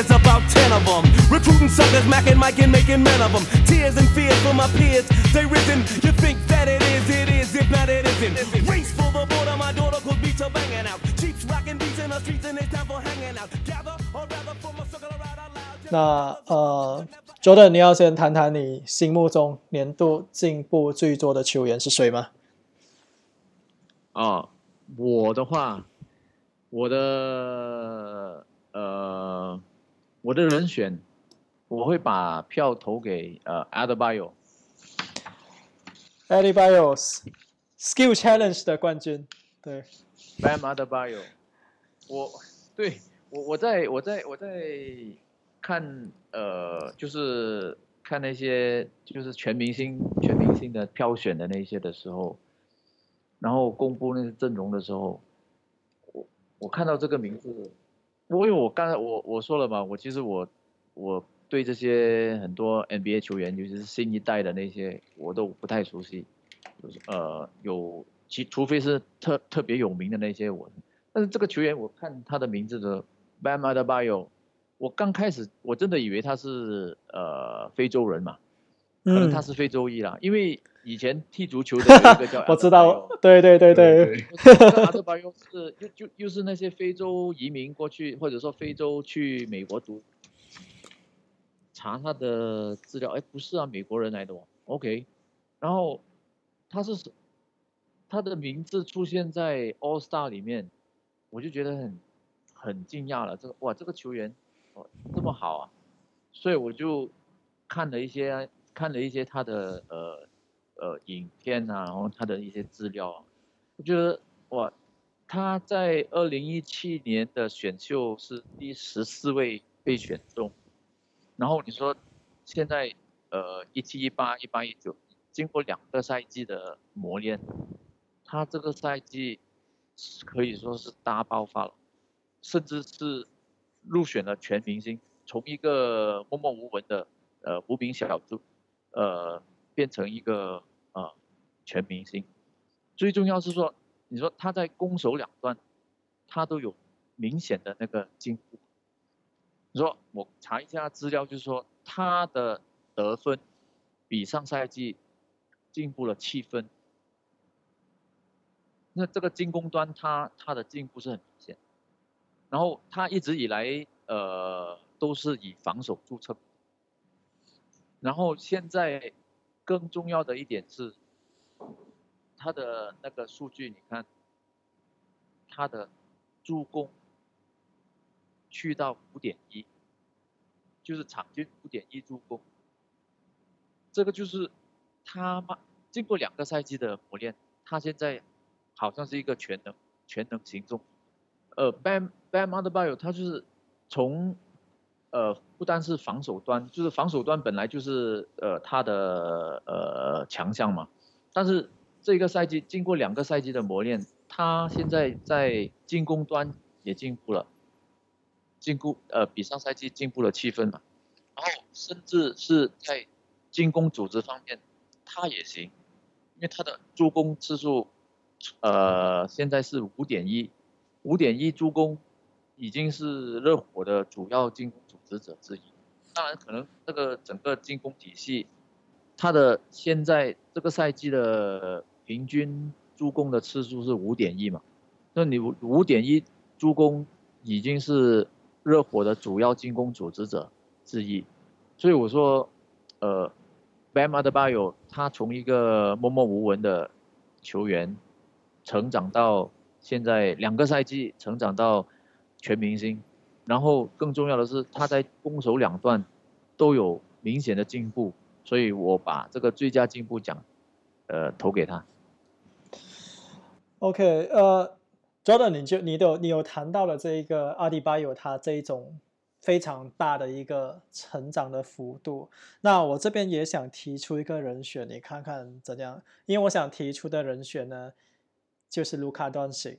it's about ten of them. Recruiting suckers, macking, Mike and making men of them. Tears and fears for my peers, they risen. You think that it is, it is, if not it isn't. Race for the border, my daughter could beats are banging out. Cheeks rocking beats in the streets and it's time for hanging out. Gather, or rather form a circle around out loud. 那呃，Jordan，你要先谈谈你心目中年度进步最多的球员是谁吗？哦，我的话，我的呃，我的人选，我会把票投给呃 Adebayo。Adebayo Skill Challenge 的冠军，对，Bam Adebayo。我对我我在我在我在看呃，就是看那些就是全明星全明星的票选的那些的时候。然后公布那些阵容的时候，我我看到这个名字，我因为我刚才我我说了嘛，我其实我我对这些很多 NBA 球员，尤其是新一代的那些，我都不太熟悉，就是呃有其除非是特特别有名的那些我，但是这个球员我看他的名字的 Bam Adebayo，我刚开始我真的以为他是呃非洲人嘛，可能他是非洲裔啦，嗯、因为。以前踢足球的有一个叫，我知道，对对对对，对，对，对。阿德巴约是又就又是那些非洲移民过去，或者说非洲去美国读，查他的资料，哎，不是啊，美国人来的哦。OK，然后他是他的名字出现在 All Star 里面，我就觉得很很惊讶了。这个哇，这个球员哦这么好啊，所以我就看了一些看了一些他的呃。呃，影片啊，然后他的一些资料啊，我觉得哇，他在二零一七年的选秀是第十四位被选中，然后你说现在呃一七一八一八一九经过两个赛季的磨练，他这个赛季可以说是大爆发了，甚至是入选了全明星，从一个默默无闻的呃无名小卒，呃变成一个。啊，全明星，最重要是说，你说他在攻守两端，他都有明显的那个进步。你说我查一下资料，就是说他的得分比上赛季进步了七分。那这个进攻端他他的进步是很明显，然后他一直以来呃都是以防守著称，然后现在。更重要的一点是，他的那个数据，你看，他的助攻去到五点一，就是场均五点一助攻，这个就是他嘛，经过两个赛季的磨练，他现在好像是一个全能全能型中，呃，Bam Bam Adebayo 他就是从。呃，不单是防守端，就是防守端本来就是呃他的呃强项嘛。但是这个赛季经过两个赛季的磨练，他现在在进攻端也进步了，进步呃比上赛季进步了七分嘛。然后甚至是在进攻组织方面，他也行，因为他的助攻次数呃现在是五点一，五点一助攻已经是热火的主要进攻。组织者之一，当然可能这个整个进攻体系，他的现在这个赛季的平均助攻的次数是五点一嘛，那你五点一助攻已经是热火的主要进攻组织者之一，所以我说，呃，Bam Adebayo 他从一个默默无闻的球员，成长到现在两个赛季成长到全明星。然后更重要的是，他在攻守两段都有明显的进步，所以我把这个最佳进步奖，呃，投给他。OK，呃，Jordan，你就你都你有谈到了这一个阿迪巴有他这一种非常大的一个成长的幅度，那我这边也想提出一个人选，你看看怎样？因为我想提出的人选呢，就是卢卡东西。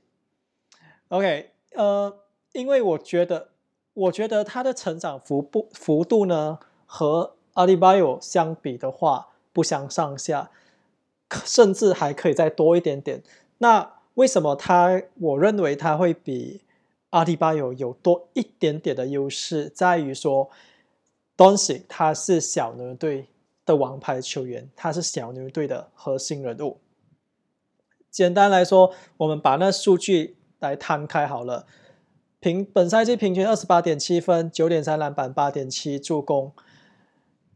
OK，呃，因为我觉得。我觉得他的成长幅不幅度呢，和阿里巴巴相比的话不相上下，甚至还可以再多一点点。那为什么他？我认为他会比阿里巴约有多一点点的优势，在于说，Doncic 他是小牛队的王牌球员，他是小牛队的核心人物。简单来说，我们把那数据来摊开好了。平本赛季平均二十八点七分，九点三篮板，八点七助攻，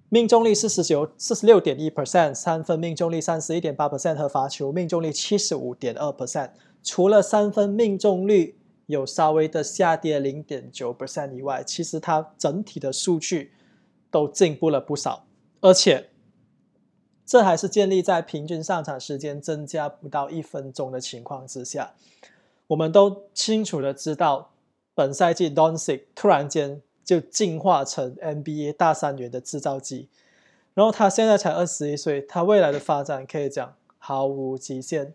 命中率四十九四十六点一 percent，三分命中率三十一点八 percent 和罚球命中率七十五点二 percent。除了三分命中率有稍微的下跌零点九 percent 以外，其实它整体的数据都进步了不少，而且。这还是建立在平均上场时间增加不到一分钟的情况之下。我们都清楚的知道，本赛季 Doncic 突然间就进化成 NBA 大三元的制造机，然后他现在才二十一岁，他未来的发展可以讲毫无极限。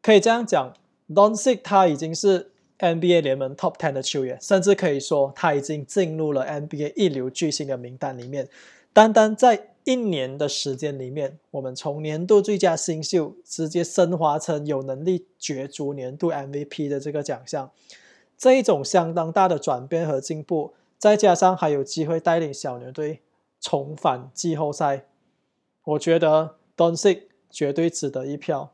可以这样讲，Doncic 他已经是 NBA 联盟 Top Ten 的球员，甚至可以说他已经进入了 NBA 一流巨星的名单里面。单单在一年的时间里面，我们从年度最佳新秀直接升华成有能力角逐年度 MVP 的这个奖项，这一种相当大的转变和进步，再加上还有机会带领小牛队重返季后赛，我觉得 Doncic 绝对值得一票。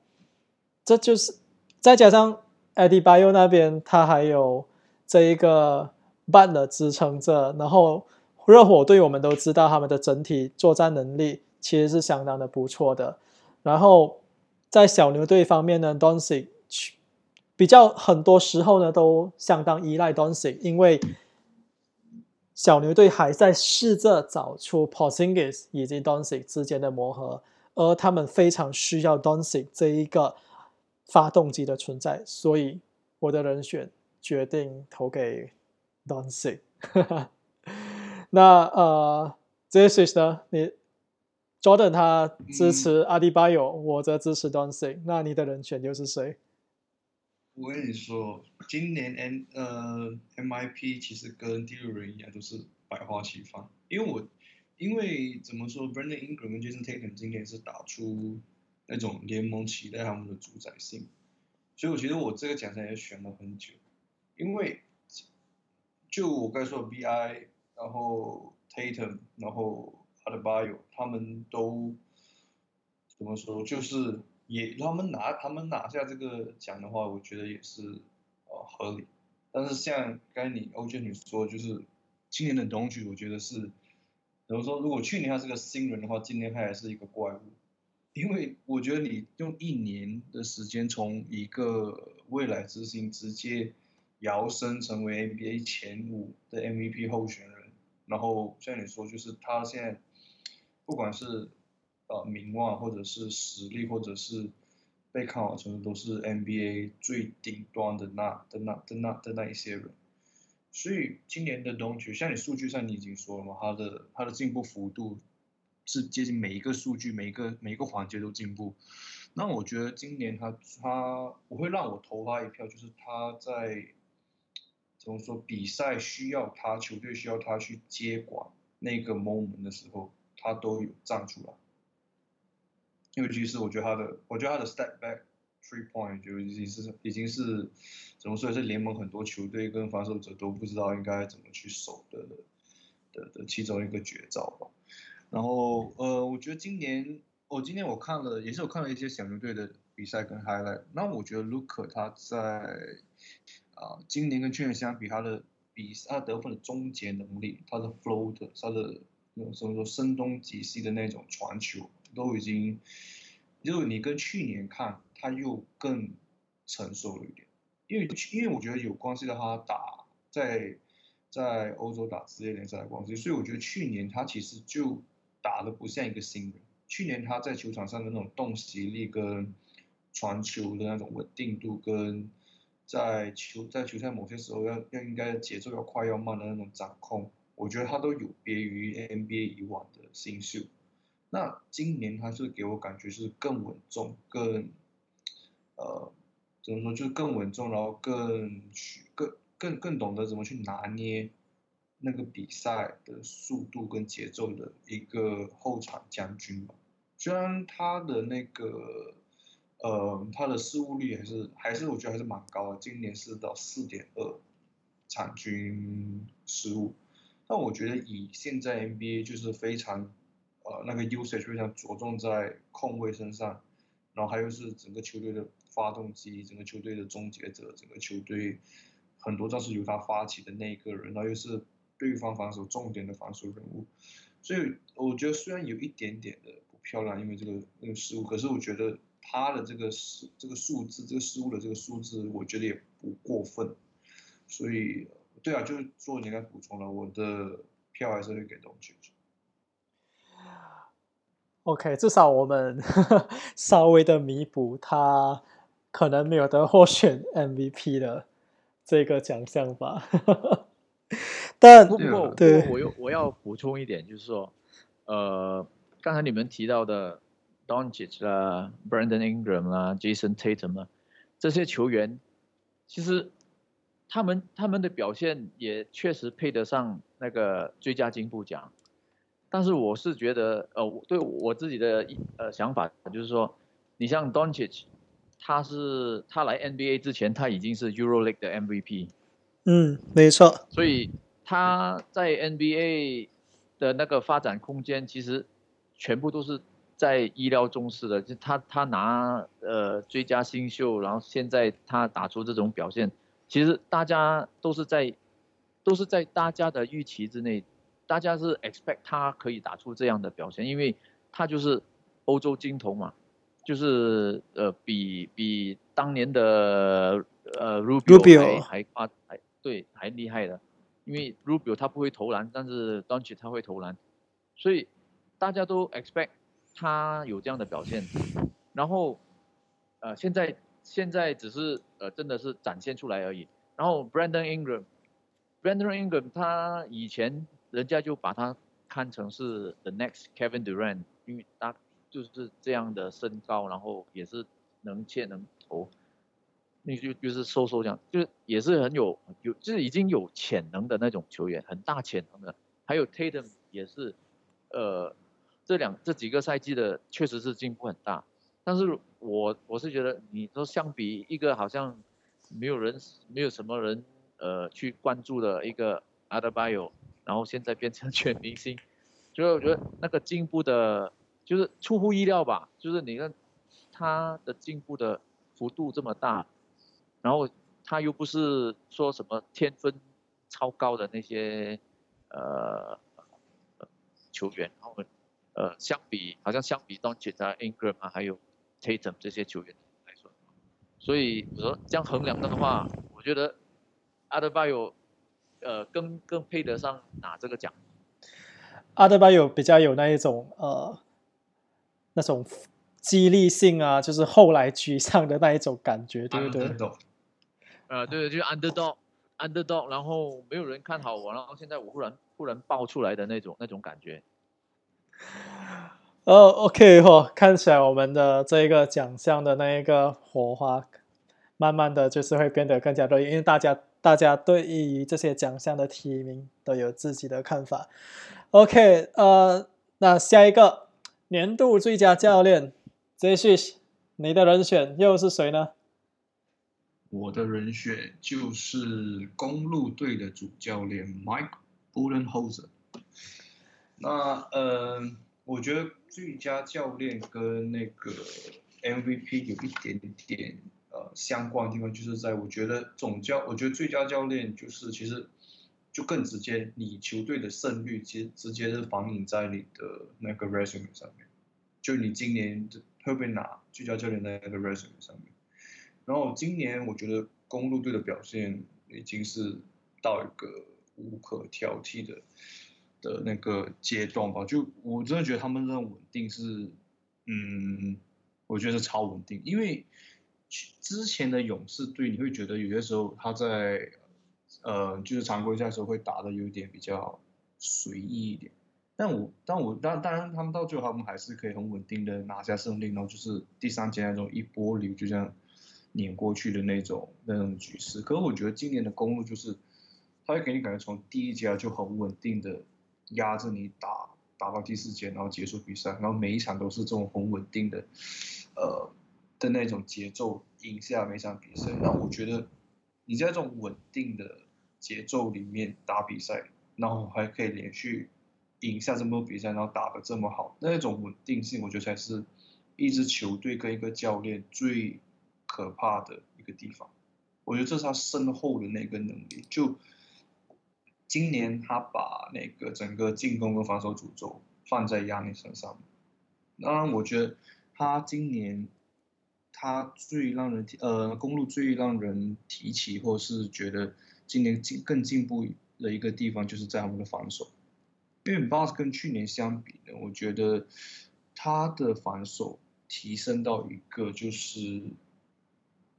这就是再加上 Adebayo 那边，他还有这一个 ban 的支撑着，然后。热火队我们都知道，他们的整体作战能力其实是相当的不错的。然后在小牛队方面呢，Doncic 比较很多时候呢都相当依赖 Doncic，因为小牛队还在试着找出 Porzingis 以及 Doncic 之间的磨合，而他们非常需要 Doncic 这一个发动机的存在，所以我的人选决定投给 Doncic。那呃，这些呢？你 Jordan 他支持阿迪巴约，嗯、我则支持 Doncic。那你的人选又是谁？我跟你说，今年 M 呃 MIP 其实跟第六人一样，都是百花齐放。因为我因为怎么说，Brandon Ingram 跟 Jason Tatum 今年是打出那种联盟期待他们的主宰性，所以我觉得我这个奖项也选了很久。因为就我刚才说的 BI。然后 Tatum，然后 Adebayo，他们都怎么说？就是也他们拿他们拿下这个奖的话，我觉得也是呃合理。但是像该你欧娟女说，就是今年的东区，我觉得是怎么说？如果去年他是个新人的话，今年他还是一个怪物。因为我觉得你用一年的时间，从一个未来之星直接摇身成为 NBA 前五的 MVP 候选人。然后像你说，就是他现在不管是呃名望，或者是实力，或者是被看好程度，都是 NBA 最顶端的那的那的那的那一些人。所以今年的东区，像你数据上你已经说了嘛，他的他的进步幅度是接近每一个数据，每一个每一个环节都进步。那我觉得今年他他我会让我投他一票，就是他在。怎么说？比赛需要他，球队需要他去接管那个 moment 的时候，他都有站出来。因为其实我觉得他的，我觉得他的 step back three point 就已经是已经是怎么说？是联盟很多球队跟防守者都不知道应该怎么去守的的的其中一个绝招吧。然后呃，我觉得今年我、哦、今年我看了，也是我看了一些小牛队的比赛跟 highlight。那我觉得 Luka 他在。啊，今年跟去年相比，他的比他得分的终结能力，他的 float，他的那种什么说声东击西的那种传球，都已经，就你跟去年看，他又更成熟了一点。因为因为我觉得有关系到他打在在欧洲打职业联赛的关系，所以我觉得去年他其实就打的不像一个新人。去年他在球场上的那种洞悉力跟传球的那种稳定度跟。在球在球赛某些时候要要应该节奏要快要慢的那种掌控，我觉得他都有别于 NBA 以往的新秀。那今年他是给我感觉是更稳重，更呃怎么说就是更稳重，然后更去更更更懂得怎么去拿捏那个比赛的速度跟节奏的一个后场将军吧。虽然他的那个。呃，他的失误率还是还是我觉得还是蛮高的，今年是到四点二，场均失误。但我觉得以现在 NBA 就是非常，呃，那个 usage 非常着重在控卫身上，然后还有是整个球队的发动机，整个球队的终结者，整个球队很多都是由他发起的那一个人，然后又是对方防守重点的防守人物，所以我觉得虽然有一点点的不漂亮，因为这个那个失误，可是我觉得他的这个失这个数字，这个失误的这个数字，我觉得也不过分，所以。对啊，就是做你刚补充了，我的票还是会给东契奇。OK，至少我们呵 呵稍微的弥补他可能没有得获选 MVP 的这个奖项吧。但不过，对，我又我要补充一点，就是说，呃，刚才你们提到的 Doncic 啦、Brandon Ingram 啦、Jason Tatum 啦，这些球员，其实。他们他们的表现也确实配得上那个最佳进步奖，但是我是觉得，呃，对我自己的呃想法就是说，你像 Doncic，他是他来 NBA 之前他已经是 EuroLeague 的 MVP，嗯，没错，所以他在 NBA 的那个发展空间其实全部都是在意料中事的，就他他拿呃最佳新秀，然后现在他打出这种表现。其实大家都是在，都是在大家的预期之内，大家是 expect 他可以打出这样的表现，因为他就是欧洲金童嘛，就是呃比比当年的呃 Rubio 还还夸还对还厉害的，因为 Rubio 他不会投篮，但是 Doncic 他会投篮，所以大家都 expect 他有这样的表现，然后呃现在。现在只是呃，真的是展现出来而已。然后 Brandon Ingram，Brandon Ingram 他以前人家就把他看成是 the next Kevin Durant，因为他就是这样的身高，然后也是能切能投，那就就是瘦瘦这样，就是也是很有有就是已经有潜能的那种球员，很大潜能的。还有 Tatum 也是，呃，这两这几个赛季的确实是进步很大。但是我我是觉得，你说相比一个好像没有人没有什么人呃去关注的一个 Adibio 然后现在变成全明星，所以我觉得那个进步的，就是出乎意料吧。就是你看他的进步的幅度这么大，然后他又不是说什么天分超高的那些呃球员，然后呃相比好像相比到其他 Ingram 啊还有。Tatum 这些球员来说，所以我说这样衡量的话，我觉得 Adebayo 呃更更配得上拿这个奖。Adebayo 比较有那一种呃那种激励性啊，就是后来居上的那一种感觉，对不对？呃，对，就是 underdog，underdog，然后没有人看好我，然后现在我忽然忽然爆出来的那种那种感觉。哦、oh，OK 哦，看起来我们的这个奖项的那一个火花，慢慢的就是会变得更加热，因为大家大家对于这些奖项的提名都有自己的看法。OK，呃，那下一个年度最佳教练，Jesse，你的人选又是谁呢？我的人选就是公路队的主教练 Mike b u l l e n h o s e r。那呃，我觉得。最佳教练跟那个 MVP 有一点点呃相关的地方，就是在我觉得总教，我觉得最佳教练就是其实就更直接，你球队的胜率其实直接是反映在你的那个 resume 上面，就你今年会不会拿最佳教练那个 resume 上面。然后今年我觉得公路队的表现已经是到一个无可挑剔的。的那个阶段吧，就我真的觉得他们这种稳定是，嗯，我觉得是超稳定。因为之前的勇士队，你会觉得有些时候他在，呃，就是常规赛的时候会打得有点比较随意一点。但我，但我，当当然，他们到最后他们还是可以很稳定的拿下胜利，然后就是第三节那种一波流就这样碾过去的那种那种局势。可是我觉得今年的公路就是，他会给你感觉从第一节就很稳定的。压着你打，打到第四节，然后结束比赛，然后每一场都是这种很稳定的，呃的那种节奏，赢下每场比赛。那我觉得你在这种稳定的节奏里面打比赛，然后还可以连续赢下这么多比赛，然后打得这么好，那种稳定性，我觉得才是一支球队跟一个教练最可怕的一个地方。我觉得这是他身后的那个能力。就今年他把那个整个进攻跟防守主轴放在亚尼身上，当然我觉得他今年。他最让人呃，公路最让人提起，或是觉得今年进更进步的一个地方，就是在他们的防守。因为 Bucks 跟去年相比呢，我觉得他的防守提升到一个就是，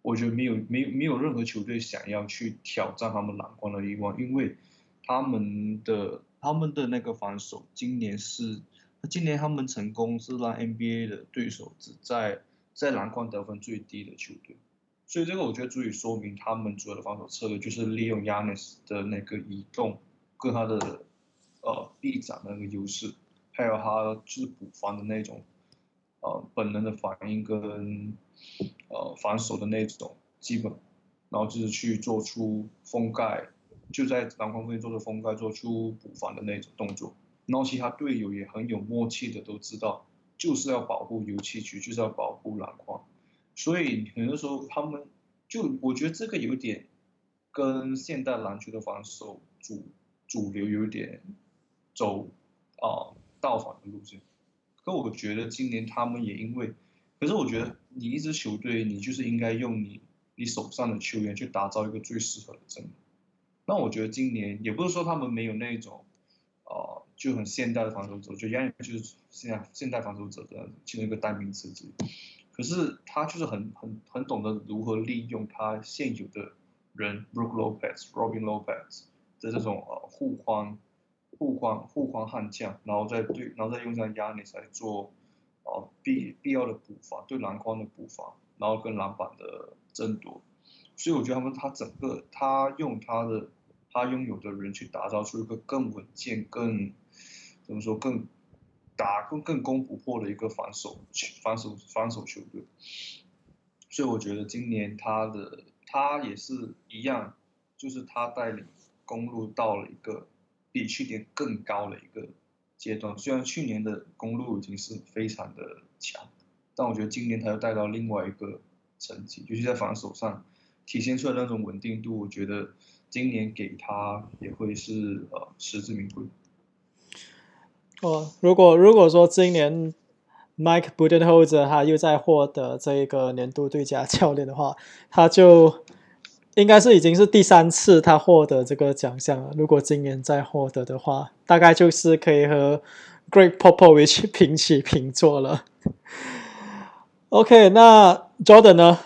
我觉得没有没有没有任何球队想要去挑战他们篮筐的欲望，因为他们的他们的那个防守，今年是今年他们成功是让 NBA 的对手只在。在篮筐得分最低的球队，所以这个我觉得足以说明他们主要的防守策略就是利用 Yanis 的那个移动跟他的呃臂展的那个优势，还有他就是补防的那种呃本能的反应跟呃防守的那种基本，然后就是去做出封盖，就在篮筐附近做出封盖，做出补防的那种动作，然后其他队友也很有默契的都知道。就是要保护油漆区，就是要保护篮筐，所以很多时候他们就我觉得这个有点跟现代篮球的防守主主流有点走啊倒反的路线。可我觉得今年他们也因为，可是我觉得你一支球队，你就是应该用你你手上的球员去打造一个最适合的阵容。那我觉得今年也不是说他们没有那种。就很现代的防守者，就亚尼就是现在现代防守者的其中一个代名词之一。可是他就是很很很懂得如何利用他现有的人，Brook Lopez、Robin Lopez 的这种呃护框、护框、护框悍将，然后再对，然后再用上亚尼来做呃必必要的补防，对篮筐的补防，然后跟篮板的争夺。所以我觉得他们他整个他用他的他拥有的人去打造出一个更稳健、更怎么说更打更更攻不破的一个防守防守防守球队，所以我觉得今年他的他也是一样，就是他带领公路到了一个比去年更高的一个阶段。虽然去年的公路已经是非常的强，但我觉得今年他又带到另外一个层级，就是在防守上体现出来的那种稳定度。我觉得今年给他也会是呃实至名归。哦，如果如果说今年 Mike Budenholzer 他又在获得这个年度最佳教练的话，他就应该是已经是第三次他获得这个奖项了。如果今年再获得的话，大概就是可以和 Greg Popovich 平起平坐了。OK，那 Jordan 呢？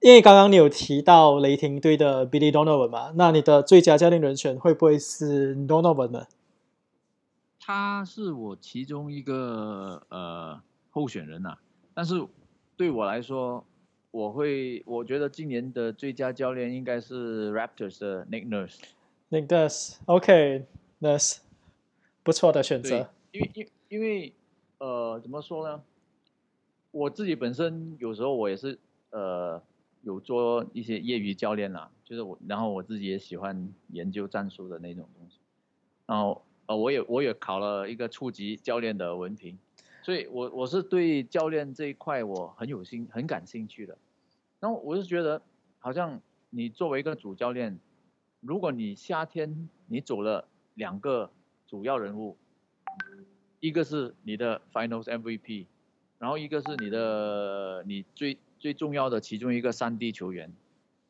因为刚刚你有提到雷霆队的 Billy Donovan 嘛，那你的最佳教练人选会不会是 Donovan 呢？他是我其中一个呃候选人呐、啊，但是对我来说，我会我觉得今年的最佳教练应该是 Raptors 的 Nick Nurse。Nick Nurse，OK，Nurse，不错的选择。因为因因为呃怎么说呢？我自己本身有时候我也是呃有做一些业余教练啦，就是我然后我自己也喜欢研究战术的那种东西，然后。呃，我也我也考了一个初级教练的文凭，所以我我是对教练这一块我很有兴很感兴趣的。然后我是觉得，好像你作为一个主教练，如果你夏天你走了两个主要人物，一个是你的 Finals MVP，然后一个是你的你最最重要的其中一个三 D 球员，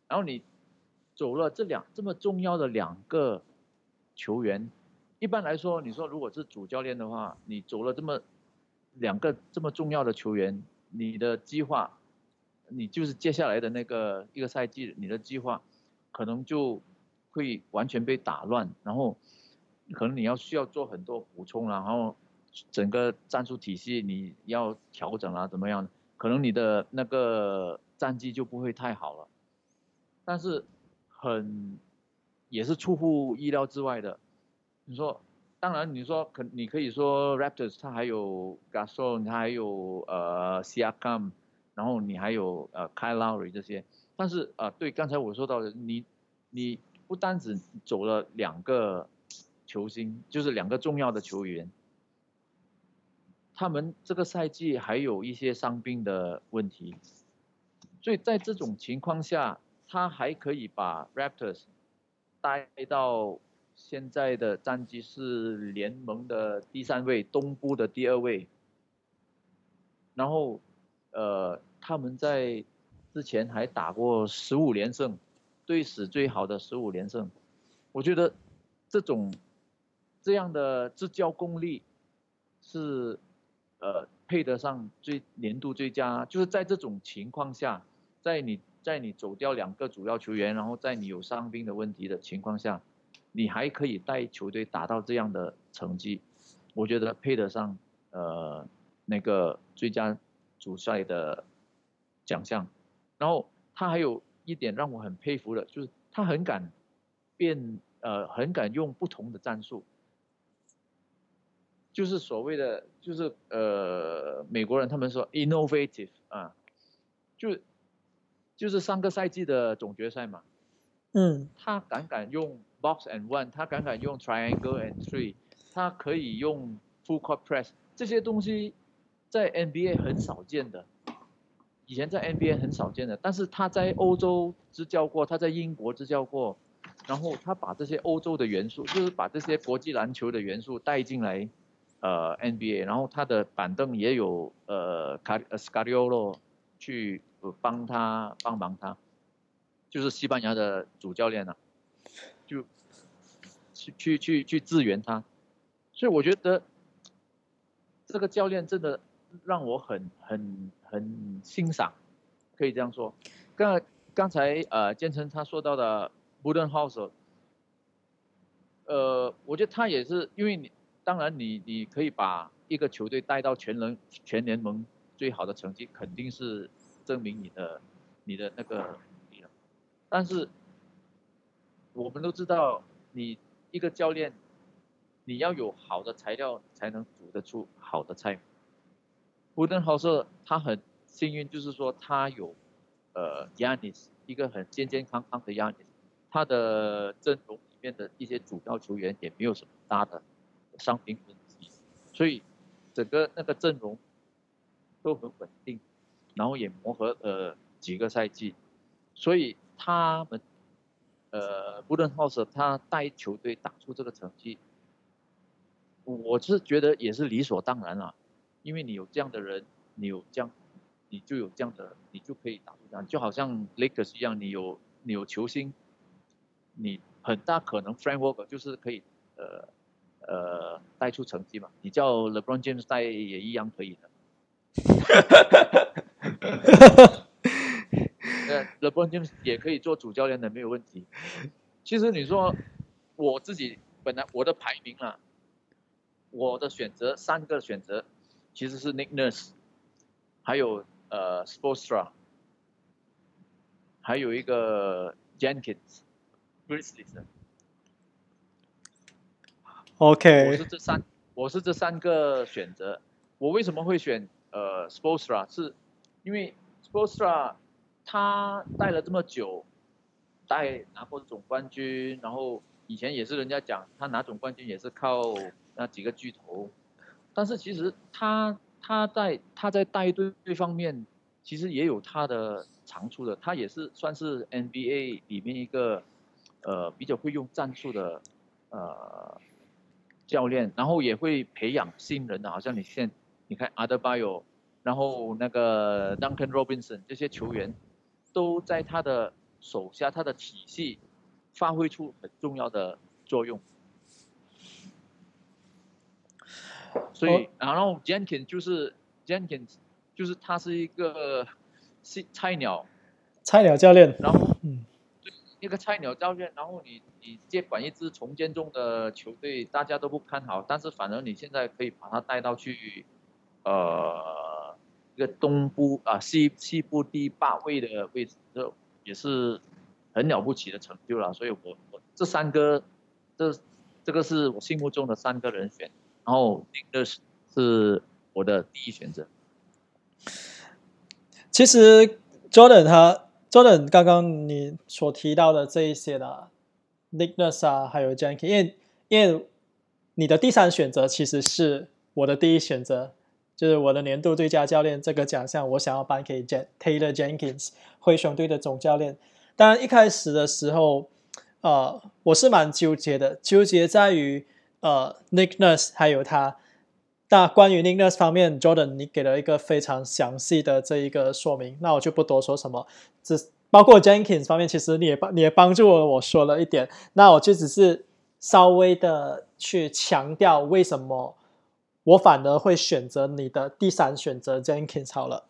然后你走了这两这么重要的两个球员。一般来说，你说如果是主教练的话，你走了这么两个这么重要的球员，你的计划，你就是接下来的那个一个赛季，你的计划可能就会完全被打乱，然后可能你要需要做很多补充，然后整个战术体系你要调整啊，怎么样？可能你的那个战绩就不会太好了。但是很也是出乎意料之外的。你说，当然你说可你可以说 Raptors 他还有 Gasol，他还有呃 Siakam，然后你还有呃 Kyle Lowry 这些，但是、呃、对刚才我说到的，你你不单只走了两个球星，就是两个重要的球员，他们这个赛季还有一些伤病的问题，所以在这种情况下，他还可以把 Raptors 带到现在的战绩是联盟的第三位，东部的第二位，然后呃，他们在之前还打过十五连胜。队史最好的十五连胜，我觉得这种这样的执教功力是呃配得上最年度最佳。就是在这种情况下，在你在你走掉两个主要球员，然后在你有伤兵的问题的情况下，你还可以带球队达到这样的成绩，我觉得配得上呃那个最佳主帅的奖项。然后他还有。一点让我很佩服的，就是他很敢变，呃，很敢用不同的战术，就是所谓的，就是呃，美国人他们说 innovative 啊，就就是上个赛季的总决赛嘛，嗯，他敢敢用 box and one，他敢敢用 triangle and three，他可以用 full court press，这些东西在 NBA 很少见的。以前在 NBA 很少见的，但是他在欧洲执教过，他在英国执教过，然后他把这些欧洲的元素，就是把这些国际篮球的元素带进来，呃 NBA，然后他的板凳也有呃卡呃斯卡利奥洛去帮他帮忙他，就是西班牙的主教练啊，就去去去去支援他，所以我觉得这个教练真的让我很很。很欣赏，可以这样说。刚刚才呃建成他说到的 Budenholzer，呃，我觉得他也是，因为你当然你你可以把一个球队带到全能全联盟最好的成绩，肯定是证明你的你的那个，但是我们都知道，你一个教练，你要有好的材料才能煮得出好的菜。布登豪瑟他很幸运，就是说他有呃亚尼斯一个很健健康康的亚尼斯，他的阵容里面的一些主要球员也没有什么大的伤病问题，所以整个那个阵容都很稳定，然后也磨合了几个赛季，所以他们呃布登豪瑟他带球队打出这个成绩，我是觉得也是理所当然了。因为你有这样的人，你有这样，你就有这样的，你就可以打出这样，就好像 Lakers 一样，你有你有球星，你很大可能 Frank Vogel 就是可以呃呃带出成绩嘛，你叫 LeBron James 带也一样可以的。呃，LeBron James 也可以做主教练的，没有问题。其实你说我自己本来我的排名啊，我的选择三个选择。其实是 Nick Nurse，还有呃 Spoelstra，还有一个 Jenkins，Grizzlies。OK。我是这三，我是这三个选择。我为什么会选呃 Spoelstra？是因为 Spoelstra 他带了这么久，带拿过总冠军，然后以前也是人家讲他拿总冠军也是靠那几个巨头。但是其实他他在他在带队这方面，其实也有他的长处的。他也是算是 NBA 里面一个呃比较会用战术的呃教练，然后也会培养新人的。好像你现你看 Adebayo，然后那个 Duncan Robinson 这些球员，都在他的手下，他的体系发挥出很重要的作用。所以，然后 Jenkins 就是 Jenkins，就是他是一个是菜鸟，菜鸟教练。然后，嗯，一个菜鸟教练，然后你你接管一支重建中的球队，大家都不看好，但是反而你现在可以把他带到去，呃，一个东部啊西西部第八位的位置，这也是很了不起的成就了。所以我我这三个，这这个是我心目中的三个人选。然后，这是是我的第一选择。其实，Jordan 他 Jordan 刚刚你所提到的这一些的，Nick Nurse 啊，还有 Jenkins，因为因为你的第三选择其实是我的第一选择，就是我的年度最佳教练这个奖项，我想要颁给 Taylor Jenkins 灰熊队的总教练。当然一开始的时候，呃，我是蛮纠结的，纠结在于呃 Nick Nurse 还有他。那关于 Nick Nurse 方面，Jordan 你给了一个非常详细的这一个说明，那我就不多说什么。只包括 Jenkins 方面，其实你也帮你也帮助了我说了一点，那我就只是稍微的去强调为什么我反而会选择你的第三选择 Jenkins 好了。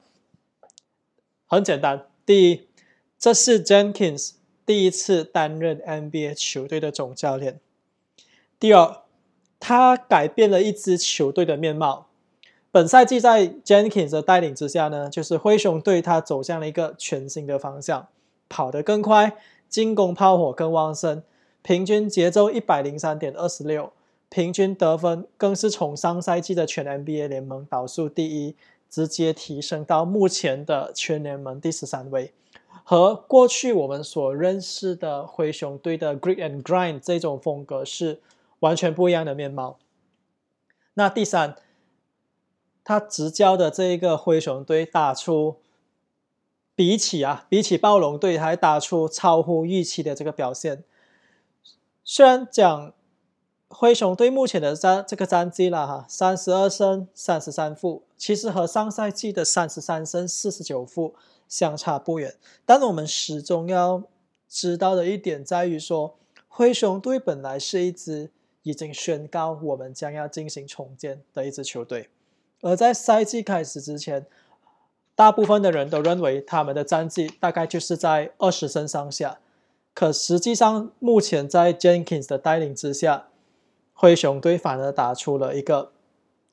很简单，第一，这是 Jenkins 第一次担任 NBA 球队的总教练。第二。他改变了一支球队的面貌。本赛季在 Jenkins 的带领之下呢，就是灰熊队他走向了一个全新的方向，跑得更快，进攻炮火更旺盛，平均节奏一百零三点二十六，平均得分更是从上赛季的全 NBA 联盟倒数第一，直接提升到目前的全联盟第十三位，和过去我们所认识的灰熊队的 Grit and Grind 这种风格是。完全不一样的面貌。那第三，他执教的这一个灰熊队打出比起啊，比起暴龙队还打出超乎预期的这个表现。虽然讲灰熊队目前的战这个战绩了哈，三十二胜三十三负，其实和上赛季的三十三胜四十九负相差不远。但我们始终要知道的一点在于说，灰熊队本来是一支。已经宣告我们将要进行重建的一支球队，而在赛季开始之前，大部分的人都认为他们的战绩大概就是在二十胜上下。可实际上，目前在 Jenkins 的带领之下，灰熊队反而打出了一个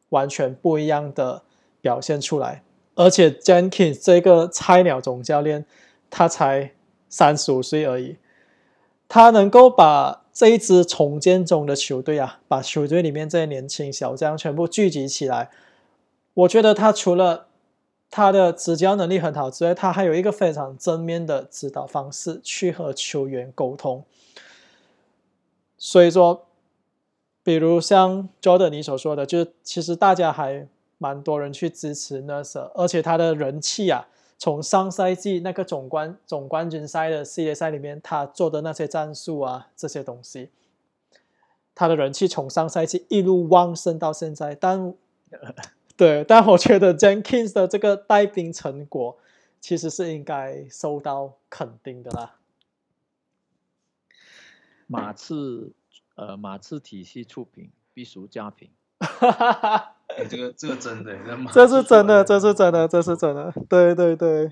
完全不一样的表现出来。而且 Jenkins 这个菜鸟总教练，他才三十五岁而已，他能够把。这一支重建中的球队啊，把球队里面这些年轻小将全部聚集起来。我觉得他除了他的执教能力很好之外，他还有一个非常正面的指导方式去和球员沟通。所以说，比如像 Jordan 你所说的，就是其实大家还蛮多人去支持 Nurse，而且他的人气啊。从上赛季那个总冠总冠军赛的系列赛里面，他做的那些战术啊，这些东西，他的人气从上赛季一路旺盛到现在。但 对，但我觉得 Jenkins 的这个带兵成果，其实是应该受到肯定的啦。马刺，呃，马刺体系出品，必属佳品。哈哈哈。欸、这个这个真的，这是真的，这是真的，这是真的，对对对。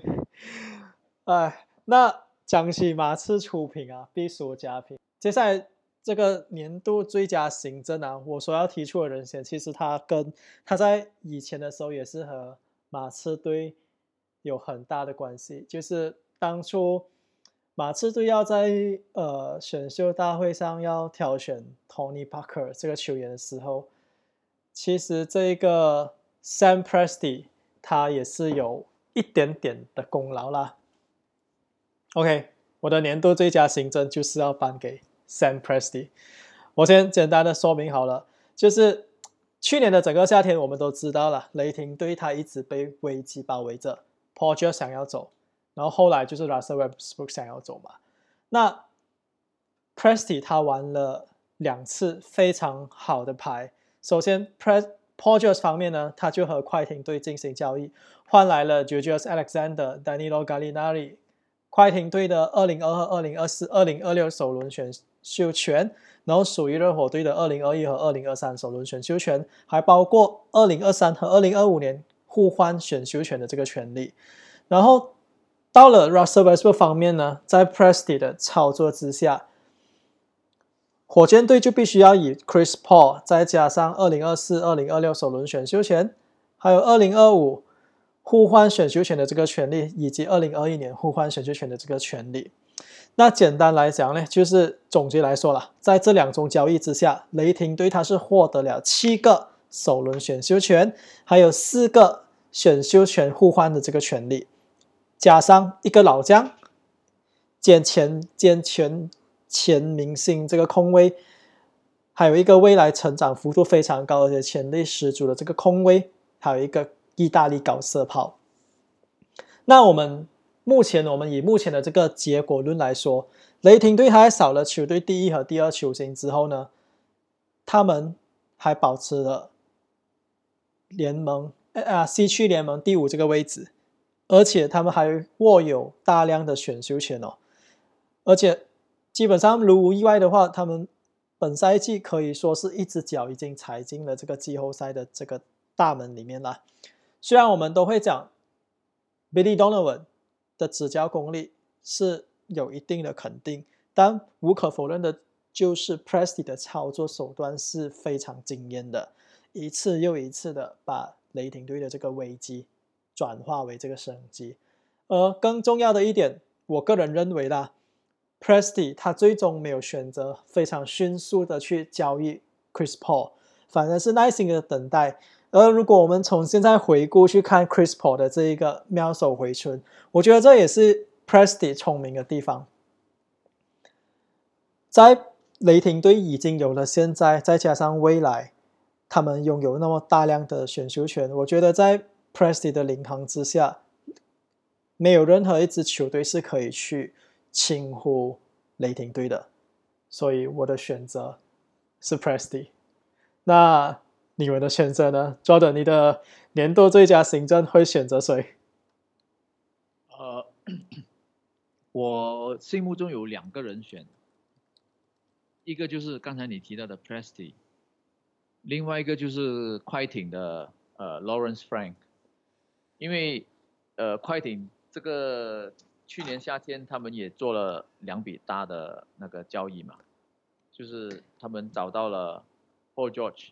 哎，那讲起马刺出品啊，必属佳品。接下来这个年度最佳行政啊，我所要提出的人选，其实他跟他在以前的时候也是和马刺队有很大的关系。就是当初马刺队要在呃选秀大会上要挑选 Tony Parker 这个球员的时候。其实这个 Sam Presti 他也是有一点点的功劳啦。OK，我的年度最佳新政就是要颁给 Sam Presti。我先简单的说明好了，就是去年的整个夏天，我们都知道了，雷霆队他一直被危机包围着，Paul George 想要走，然后后来就是 Russell Westbrook 想要走嘛。那 Presti 他玩了两次非常好的牌。首先，Paul George 方面呢，他就和快艇队进行交易，换来了 Georges Alexander、Danilo Gallinari，快艇队的二零二二、二零二四、二零二六首轮选秀权，然后属于热火队的二零二一和二零二三首轮选秀权，还包括二零二三和二零二五年互换选秀权的这个权利。然后到了 Russell Westbrook 方面呢，在 Presti 的操作之下。火箭队就必须要以 Chris Paul 再加上二零二四、二零二六首轮选秀权，还有二零二五互换选秀权的这个权利，以及二零二一年互换选秀权的这个权利。那简单来讲呢，就是总结来说了，在这两种交易之下，雷霆队他是获得了七个首轮选秀权，还有四个选秀权互换的这个权利，加上一个老将，兼前兼前。前明星这个空位，还有一个未来成长幅度非常高而且潜力十足的这个空位，还有一个意大利高射炮。那我们目前我们以目前的这个结果论来说，雷霆队还少了球队第一和第二球星之后呢，他们还保持了联盟啊西区联盟第五这个位置，而且他们还握有大量的选秀权哦。而且，基本上如无意外的话，他们本赛季可以说是一只脚已经踩进了这个季后赛的这个大门里面了。虽然我们都会讲，Billy Donovan 的执教功力是有一定的肯定，但无可否认的就是 Presti 的操作手段是非常惊艳的，一次又一次的把雷霆队的这个危机转化为这个生机。而更重要的一点，我个人认为啦。Presti 他最终没有选择非常迅速的去交易 Chris Paul，反而是耐心的等待。而如果我们从现在回顾去看 Chris Paul 的这一个妙手回春，我觉得这也是 Presti 聪明的地方。在雷霆队已经有了现在，再加上未来，他们拥有那么大量的选秀权，我觉得在 Presti 的领航之下，没有任何一支球队是可以去。轻忽雷霆队的，所以我的选择是 Presti。那你们的选择呢？Jordan，你的年度最佳新人会选择谁？呃，我心目中有两个人选，一个就是刚才你提到的 Presti，另外一个就是快艇的呃 Lawrence Frank，因为呃快艇这个。去年夏天，他们也做了两笔大的那个交易嘛，就是他们找到了 Paul George，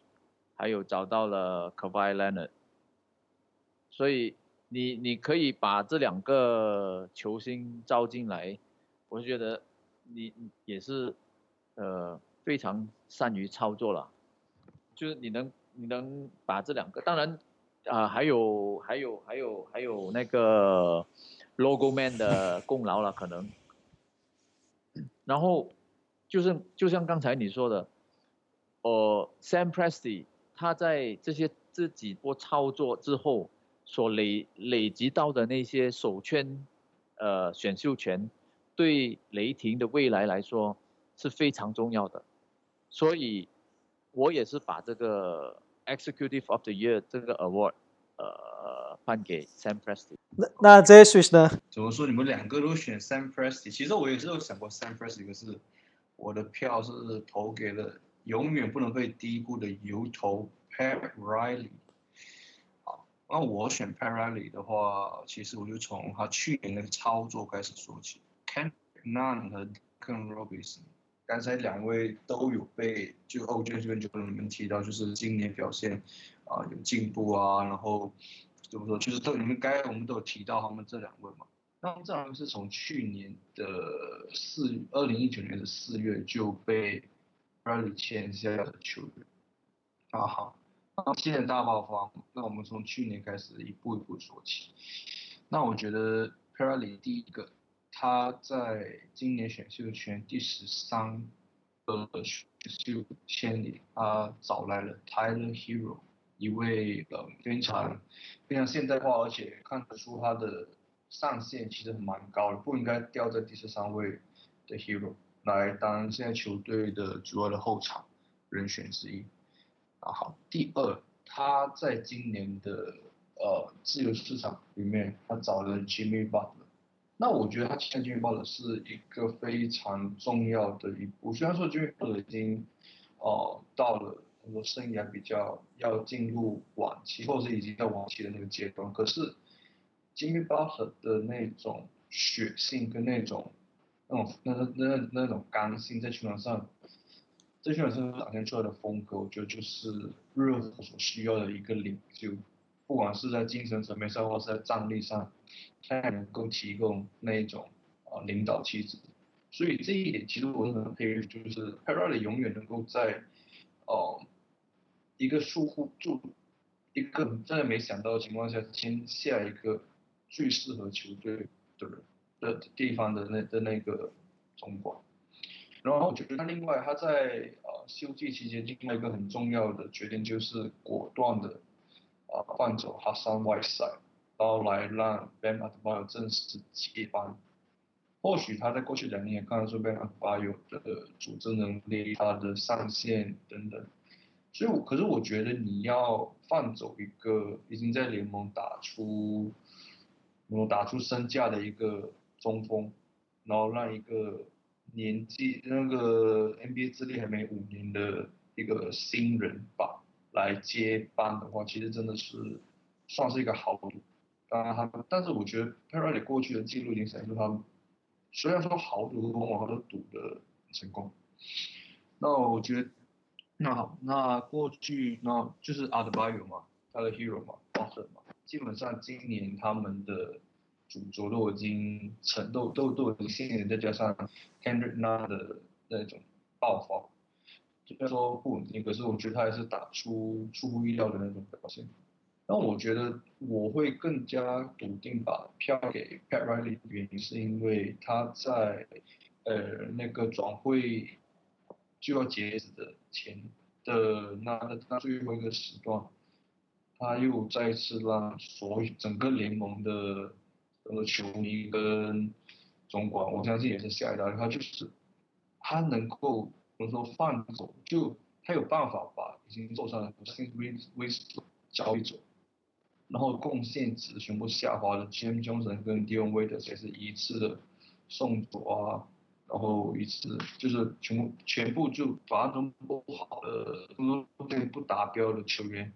还有找到了 Kawhi Leonard，所以你你可以把这两个球星招进来，我是觉得你也是呃非常善于操作了，就是你能你能把这两个，当然啊、呃、还有还有还有还有那个。Logo Man 的 功劳了，可能。然后就是就像刚才你说的，呃，Sam Presti 他在这些这几波操作之后所累累积到的那些首圈呃选秀权，对雷霆的未来来说是非常重要的。所以，我也是把这个 Executive of the Year 这个 Award 呃颁给 Sam Presti。那那这些 switch 呢？怎么说？你们两个都选 Sam Presti，其实我也是有想过 Sam Presti，可是我的票是投给了永远不能被低估的油头 Pat Riley。好，那我选 Pat Riley 的话，其实我就从他去年的操作开始说起。Nunn 和 Duncan Robinson，刚才两位都有被就欧俊这边就跟你们提到，就是今年表现啊、有进步啊，然后。怎么说？就是都你们该我们都有提到他们这两位嘛。那这两位是从去年的四，二零一九年的四月就被 Riley 签下的球员。啊好，那今年大爆发，那我们从去年开始一步一步说起。那我觉得 Riley 第一个，他在今年选秀权第十三个选秀签里，他找来了 Tyler Hero，。一位呃非常非常现代化，而且看得出他的上限其实蛮高的，不应该掉在第十三位的 Hero 来当现在球队的主要的后场人选之一。啊好，第二，他在今年的呃自由市场里面，他找了 Jimmy Butler。那我觉得他签 Jimmy Butler 是一个非常重要的一步，虽然说 Jimmy Butler 已经哦、呃、到了。很多生涯比较要进入晚期，或者是已经在晚期的那个阶段，可是 Jimmy Butler 的那种血性跟那种那种那那那那种刚性，在球场上，在球场上展现出来的风格，我觉得就是热火所需要的一个领袖，不管是在精神层面上，或是在战力上，他也能够提供那一种啊领导气质。所以这一点其实我是很佩服，就是 Pat Riley 永远能够在哦。一个疏忽住一个真的没想到的情况下签下一个最适合球队的人的地方的那的那个总管，然后我觉得他另外他在呃休季期间，另外一个很重要的决定就是果断的啊换走 Hassan Whiteside，然后来让 Bam Adebayo 正式接班。或许他在过去两年也看得出 Bam Adebayo 的组织能力、他的上限等等。所以我，可是我觉得你要放走一个已经在联盟打出，能打出身价的一个中锋，然后让一个年纪那个 NBA 资历还没五年的一个新人吧来接班的话，其实真的是算是一个豪赌。当然他，但是我觉得 Pat Riley 过去的记录已经显示他虽然说豪赌往往都赌的成功，那我觉得。那好，那过去那就是 Adebayo 嘛，他的 Hero 嘛，Butler 嘛，基本上今年他们的主轴都已经成都都都已经现了，再加上 Kendrick 那的那种爆发，虽然说不稳定，可是我觉得他还是打出出乎意料的那种表现。那我觉得我会更加笃定把票给 Pat Riley 的原因是因为他在呃那个转会。就要截止的前的那那最后一个时段，他又再次让所整个联盟的呃球迷跟总管，我相信也是下一代，他就是他能够怎么说放走，就他有办法把已经受伤的 Wiggins Wiggins 交易走，然后贡献值全部下滑的 James Johnson 跟 Dion Waiters 也是一次的送走啊。然后一次就是全部全部就把那种不好的、不不不达标的球员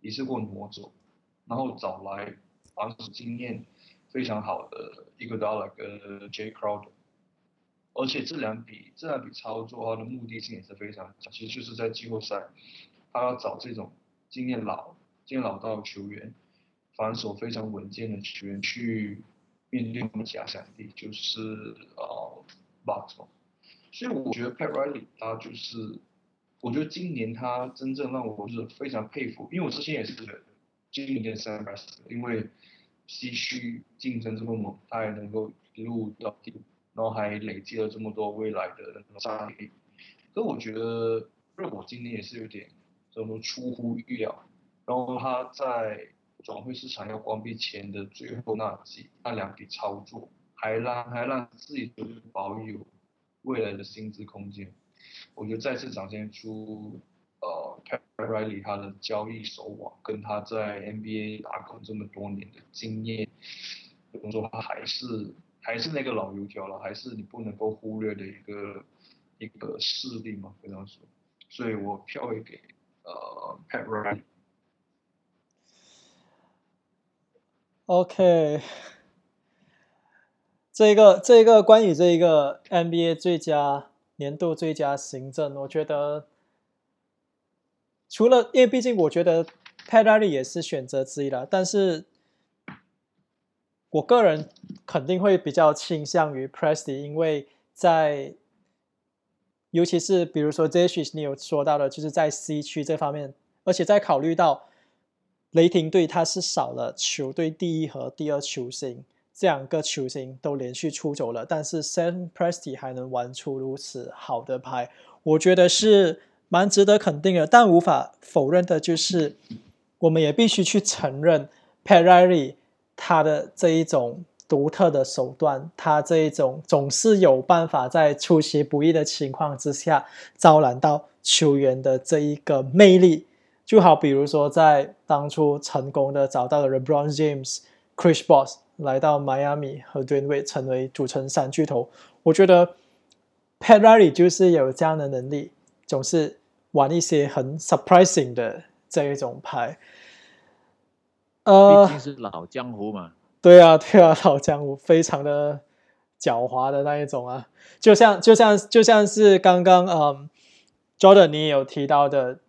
一次过挪走，然后找来防守经验非常好的一个 Iguodala 跟 Jay Crowder，而且这两笔这两笔操作它的目的性也是非常强，其实就是在季后赛，他要找这种经验老、经验老道的球员，防守非常稳健的球员去面对他们假想敌，就是呃。box 所以我觉得 Pat Riley 他就是，我觉得今年他真正让我是非常佩服，因为我之前也是今年的 Sam Presti 因为西区竞争这么猛，他还能够一路到底，然后还累积了这么多未来的那种战力。所以我觉得热火今年也是有点怎么出乎意料，然后他在转会市场要关闭前的最后那几那两笔操作。还让还让自己保有未来的薪资空间，我觉得再次展现出呃 Pat Riley 他的交易手腕跟他在 NBA 打工这么多年的经验，怎么说他还是还是那个老油条了，还是你不能够忽略的一个一个势力嘛，非常说，所以我票会给呃 Pat Riley。OK。这个这个关于这一个 NBA 最佳年度最佳行政，我觉得除了因为毕竟我觉得 Pat Riley 也是选择之一啦，但是我个人肯定会比较倾向于 Presti，因为在尤其是比如说 Zacic 你有说到的，就是在 C 区这方面，而且在考虑到雷霆队他是少了球队第一和第二球星。这两个球星都连续出走了，但是 Sam Presty 还能玩出如此好的牌，我觉得是蛮值得肯定的。但无法否认的就是，我们也必须去承认 Pat Riley 他的这一种独特的手段，他这一种总是有办法在出其不意的情况之下招揽到球员的这一个魅力。就好比如说在当初成功的找到了 LeBron James、Chris Bosh。来到迈阿密和 d w a n e 成为组成三巨头，我觉得 Pat Riley 就是有这样的能力，总是玩一些很 surprising 的这一种牌。呃，毕竟是老江湖嘛。对啊，对啊，老江湖非常的狡猾的那一种啊，就像就像就像是刚刚嗯，Jordan 你也有提到的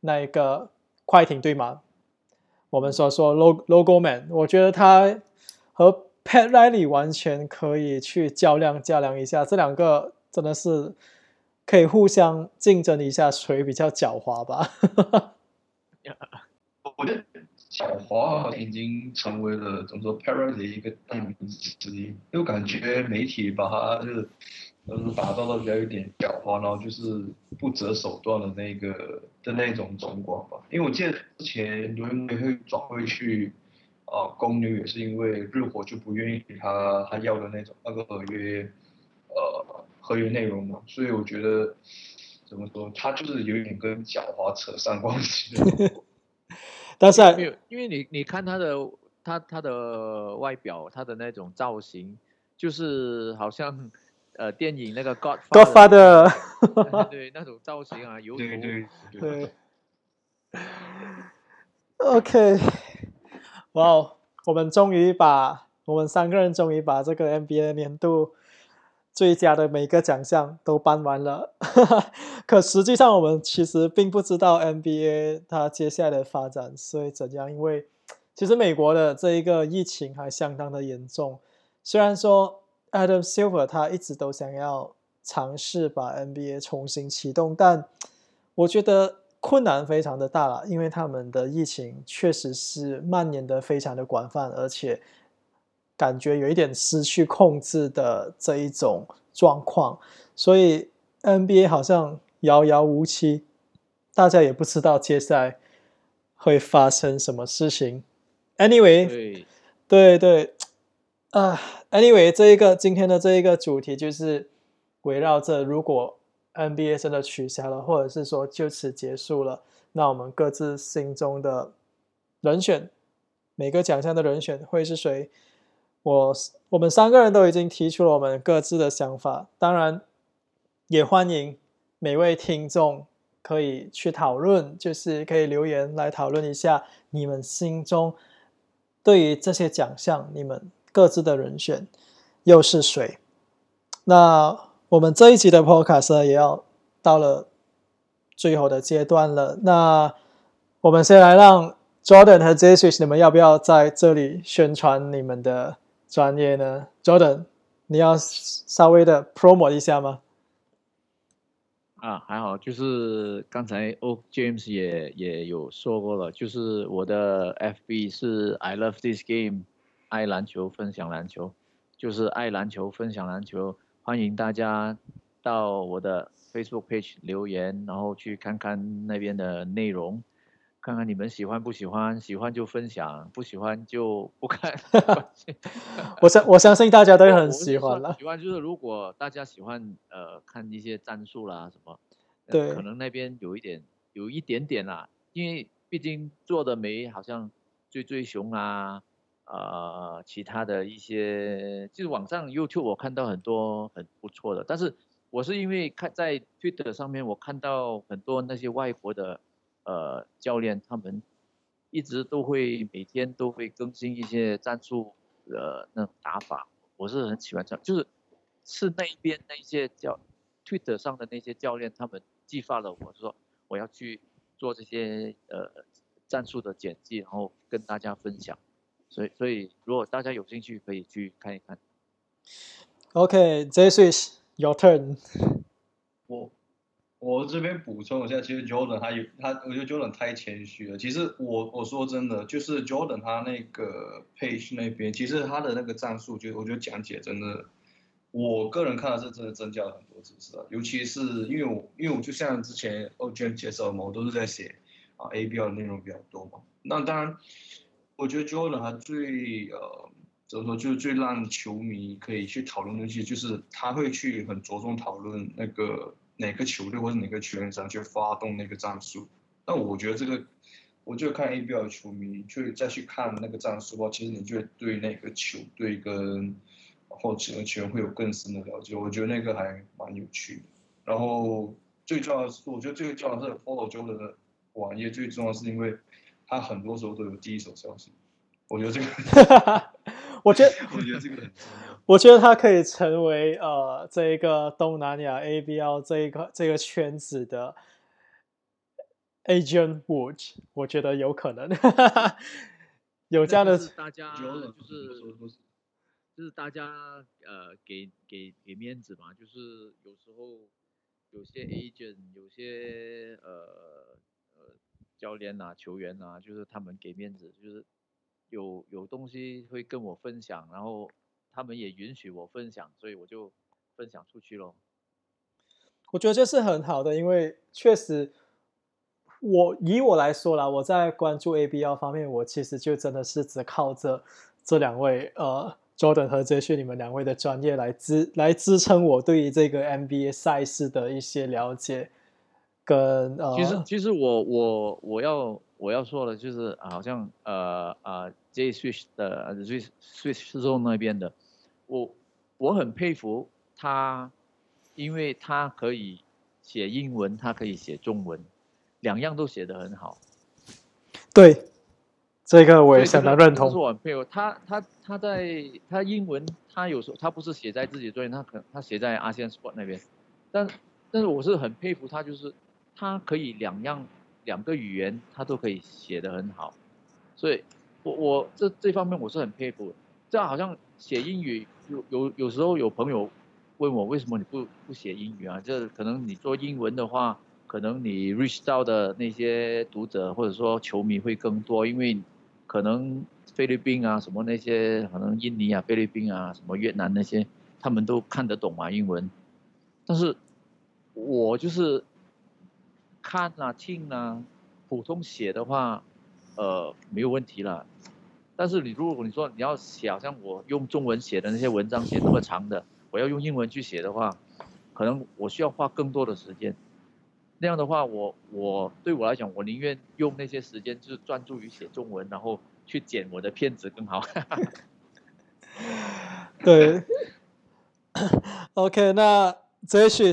那一个快艇对吗？我们说说 Logo Logo Man，我觉得他。和 Pat Riley 完全可以去较量较量一下，这两个真的是可以互相竞争一下，谁比较狡猾吧？我觉得狡猾已经成为了怎么说 Pat Riley 的一个代名词之一，因为感觉媒体把他就是呃打造的比较有点狡猾，然后就是不择手段的那个的那种总管吧。因为我记得之前刘云会转会去啊、公牛，也是因为日火就不愿意给他他要的那种那个合约呃合约内容嘛，所以我觉得怎么说，他就是有点跟狡猾扯上关系的。但是没有，因为你你看他的他他的外表，他的那种造型，就是好像呃电影那个 God Godfather，对那种造型啊，油头，对对对，对。OK，哇哦，我们终于把我们三个人终于把这个 NBA 年度最佳的每个奖项都颁完了。可实际上我们其实并不知道 NBA 它接下来的发展会怎样，因为。其实美国的这一个疫情还相当的严重，虽然说 Adam Silver 他一直都想要尝试把 NBA 重新启动，但 我觉得困难非常的大了，因为他们的疫情确实是蔓延的非常的广泛，而且感觉有一点失去控制的这一种状况，所以 NBA 好像遥遥无期，大家也不知道接下来会发生什么事情。Anyway，对对对，啊，uh，Anyway，这一个今天的这一个主题就是围绕着如果 NBA 真的取消了，或者是说就此结束了，那我们各自心中的人选，每个奖项的人选会是谁？我我们三个人都已经提出了我们各自的想法，当然也欢迎每位听众可以去讨论，就是可以留言来讨论一下你们心中。对于这些奖项，你们各自的人选又是谁？那我们这一集的 Podcast 也要到了最后的阶段了。那我们先来让 Jordan 和 Jesus，你们要不要在这里宣传你们的专业呢？Jordan，你要稍微的 promo 一下吗？啊，还好，就是刚才 O James 也也有说过了，就是我的 FB 是 I love this game，爱篮球，分享篮球，就是爱篮球，分享篮球，欢迎大家到我的 Facebook page 留言，然后去看看那边的内容。看看你们喜欢不喜欢，喜欢就分享，不喜欢就不看。我相我相信大家都很喜欢了。喜欢就是如果大家喜欢呃看一些战术啦什么，对，可能那边有一点有一点点啦，因为毕竟做的没好像追追熊啊，呃其他的一些，就是网上 YouTube 我看到很多很不错的，但是我是因为看在 Twitter 上面我看到很多那些外国的。呃，教练他们一直都会每天都会更新一些战术的那种打法，我是很喜欢这样，就是是那边那些教 Twitter 上的那些教练，他们激发了我说我要去做这些呃战术的简介，然后跟大家分享，所以所以如果大家有兴趣可以去看一看。OK，this is your turn。我。这边补充一下，其实 Jordan 他有他，我觉得 Jordan 太谦虚了。其实我我说真的，就是 Jordan 他那个 page 那边，其实他的那个战术，就我觉得讲解真的，我个人看的是真的增加了很多知识啊。尤其是因为我因为我就像之前 OG 介绍嘛，我都是在写啊 ABL 的内容比较多嘛。那当然，我觉得 Jordan 他最呃怎么说，就是最让球迷可以去讨论的东西，就是他会去很着重讨论那个。哪个球队或者哪个球员想去发动那个战术？那我觉得这个，我就看 ABL 的球迷去再去看那个战术的话，其实你就对那个球队跟或者球员会有更深的了解。我觉得那个还蛮有趣的。然后最重要的是，我觉得最重要的是 Follow Jordan 的网页，最重要的是因为他很多时候都有第一手消息。我觉得这个，我觉得 我觉得这个很重要。我觉得他可以成为呃这一个东南亚 ABL 这一个这个圈子的 Agent Wood，我觉得有可能，有这样的大家就是就是大家呃给给给面子嘛，就是有时候有些 agent 有些呃呃教练啊球员啊，就是他们给面子，就是有有东西会跟我分享，然后。他们也允许我分享，所以我就分享出去咯。我觉得这是很好的，因为确实我，我以我来说啦，我在关注 ABL 方面，我其实就真的是只靠着这两位呃，Jordan 和 Jesse 你们两位的专业来支来支撑我对于这个 NBA 赛事的一些了解。跟呃，其实其实我我我要我要说的就是，好像呃呃 J Swish 的 Swish Swish Zone 那边的，我我很佩服他，因为他可以写英文，他可以写中文，两样都写得很好。对，这个我也相当认同。是我很佩服他，他他在他英文，他有时候他不是写在自己专业，他可他写在 ASEAN Sport 那边，但但是我是很佩服他，就是。他可以两样两个语言，他都可以写得很好，所以我我这这方面我是很佩服。这样好像写英语有有有时候有朋友问我为什么你不不写英语啊？这可能你做英文的话，可能你 reach 到的那些读者或者说球迷会更多，因为可能菲律宾啊什么那些，可能印尼啊、菲律宾啊、什么越南那些，他们都看得懂嘛英文。但是我就是。看啊，听啊，普通写的话，呃，没有问题了。但是你如果你说你要写，好像我用中文写的那些文章写那么长的，我要用英文去写的话，可能我需要花更多的时间。那样的话，我我对我来讲，我宁愿用那些时间就是专注于写中文，然后去剪我的片子更好。对。OK，那这是。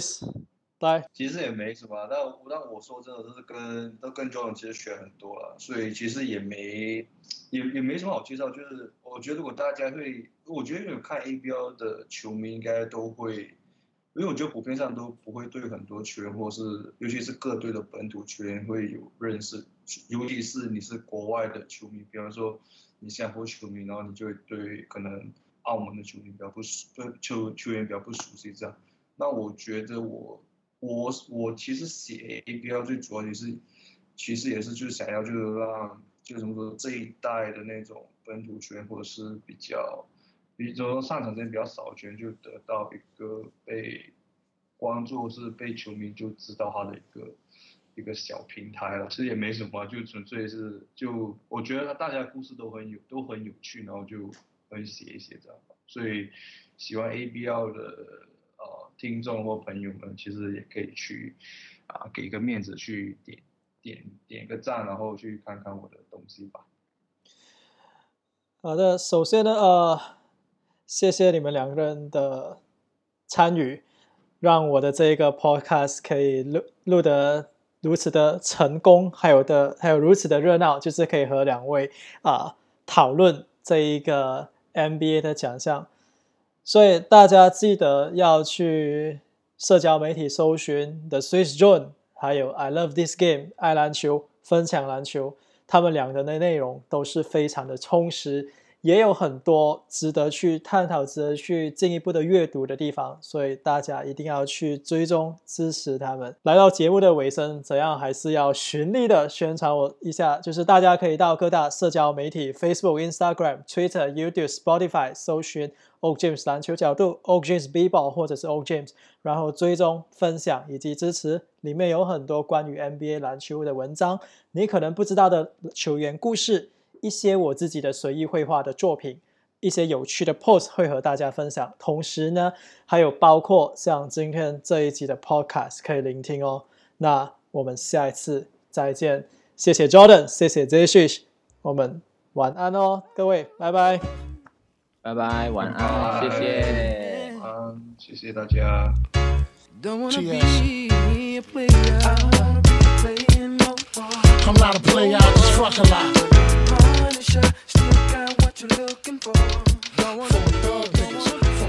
来，其实也没什么，但但我说真的，就是跟都跟 Jordan 其实学很多了，所以其实也没也也没什么好介绍。就是我觉得如果大家会，我觉得有看 ABL 的球迷应该都会，因为我觉得普遍上都不会对很多球员，或是尤其是各队的本土球员会有认识，尤其是你是国外的球迷，比方说你新加坡球迷，然后你就会对可能澳门的球迷比较不熟，对球球员比较不熟悉这样。那我觉得我。我我其实写 ABL 最主要也是，其实也是就是想要就是让就是怎么说这一代的那种本土球员或者是比较，比如说上场时间比较少的球员就得到一个被关注是被球迷就知道他的一个一个小平台了，其实也没什么，就纯粹是就我觉得他大家的故事都很有都很有趣，然后就会写一写这样，所以喜欢 ABL 的。听众或朋友们，其实也可以去啊，给一个面子去点点点个赞，然后去看看我的东西吧。好的，首先呢，呃，谢谢你们两个人的参与，让我的这个 podcast 可以录录得如此的成功，还有的还有如此的热闹，就是可以和两位啊讨论这一个 NBA 的奖项。所以大家记得要去社交媒体搜寻 The Swiss Zone，还有 I Love This Game 爱篮球，分享篮球，他们两个的内容都是非常的充实。也有很多值得去探讨、值得去进一步的阅读的地方，所以大家一定要去追踪支持他们。来到节目的尾声，怎样还是要循例的宣传我一下，就是大家可以到各大社交媒体 Facebook、Instagram、Twitter、YouTube、Spotify 搜寻 Og James 篮球角度、Og James B-Ball 或者是 Og James，然后追踪、分享以及支持。里面有很多关于 NBA 篮球的文章，你可能不知道的球员故事。一些我自己的随意绘画的作品，一些有趣的 post 会和大家分享。同时呢，还有包括像今天这一集的 podcast 可以聆听哦。那我们下一次再见，谢谢 Jordan，谢谢 Zashish，我们晚安哦，各位，拜拜，拜拜，晚安，谢谢，晚安，谢谢大家。picture, still got what you're looking for. No one for